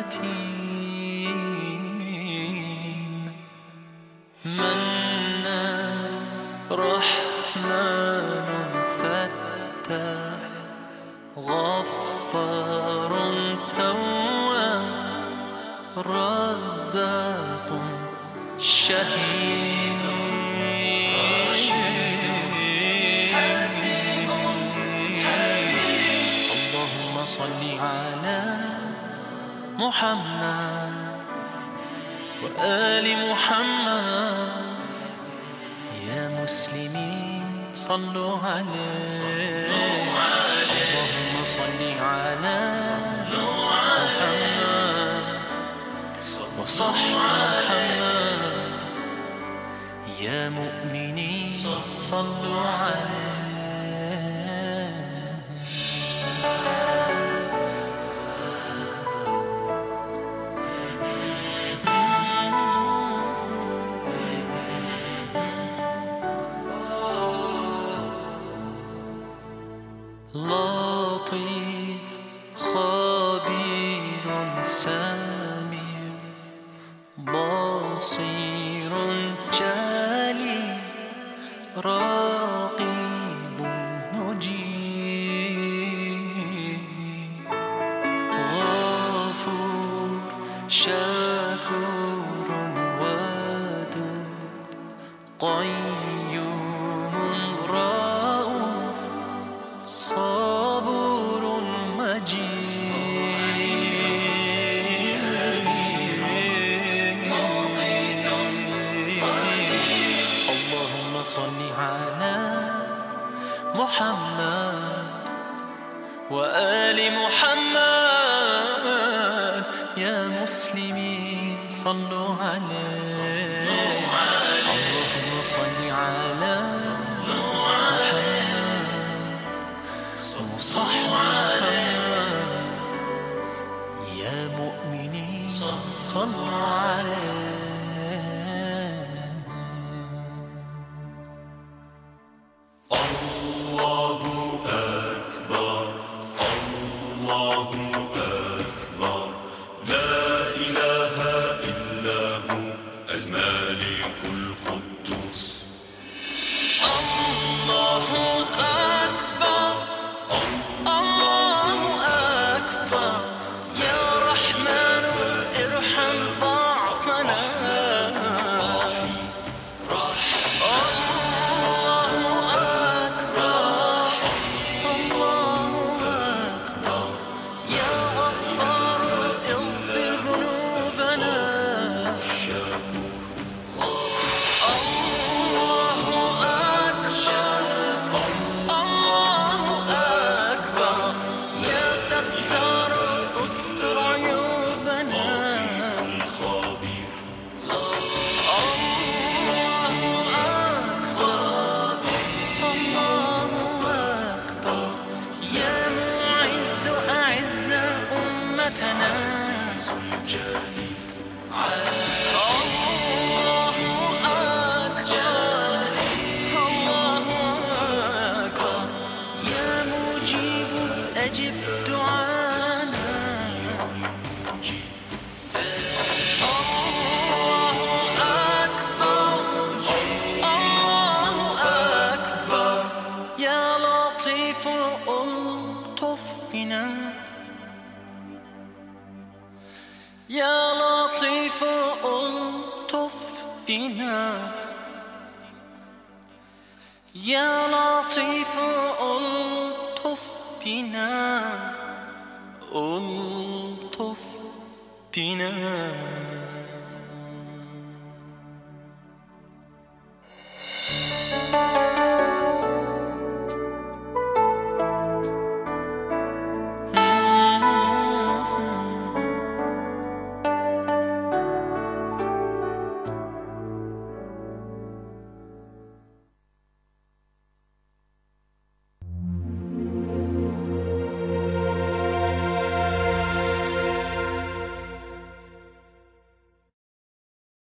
متين منان رحمن فتاح غفار تواب رزاق شهيد. محمد وآل محمد يا مسلمين صلوا عليه. اللهم صل على محمد. وصح محمد. يا مؤمنين صلوا عليه. سميع بصير جليل رقيب مجيب. غفور شكور محمد وآل محمد يا مسلمين صلوا عليه. اللهم صل على محمد وصح محمد يا مؤمنين صلوا عليه. مجيب أجب دعانا. الله أكبر الله أكبر يا لطيف ألطف بنا. يا لطيف ألطف بنا. يا لطيف ألطف بنا. ألطف بنا.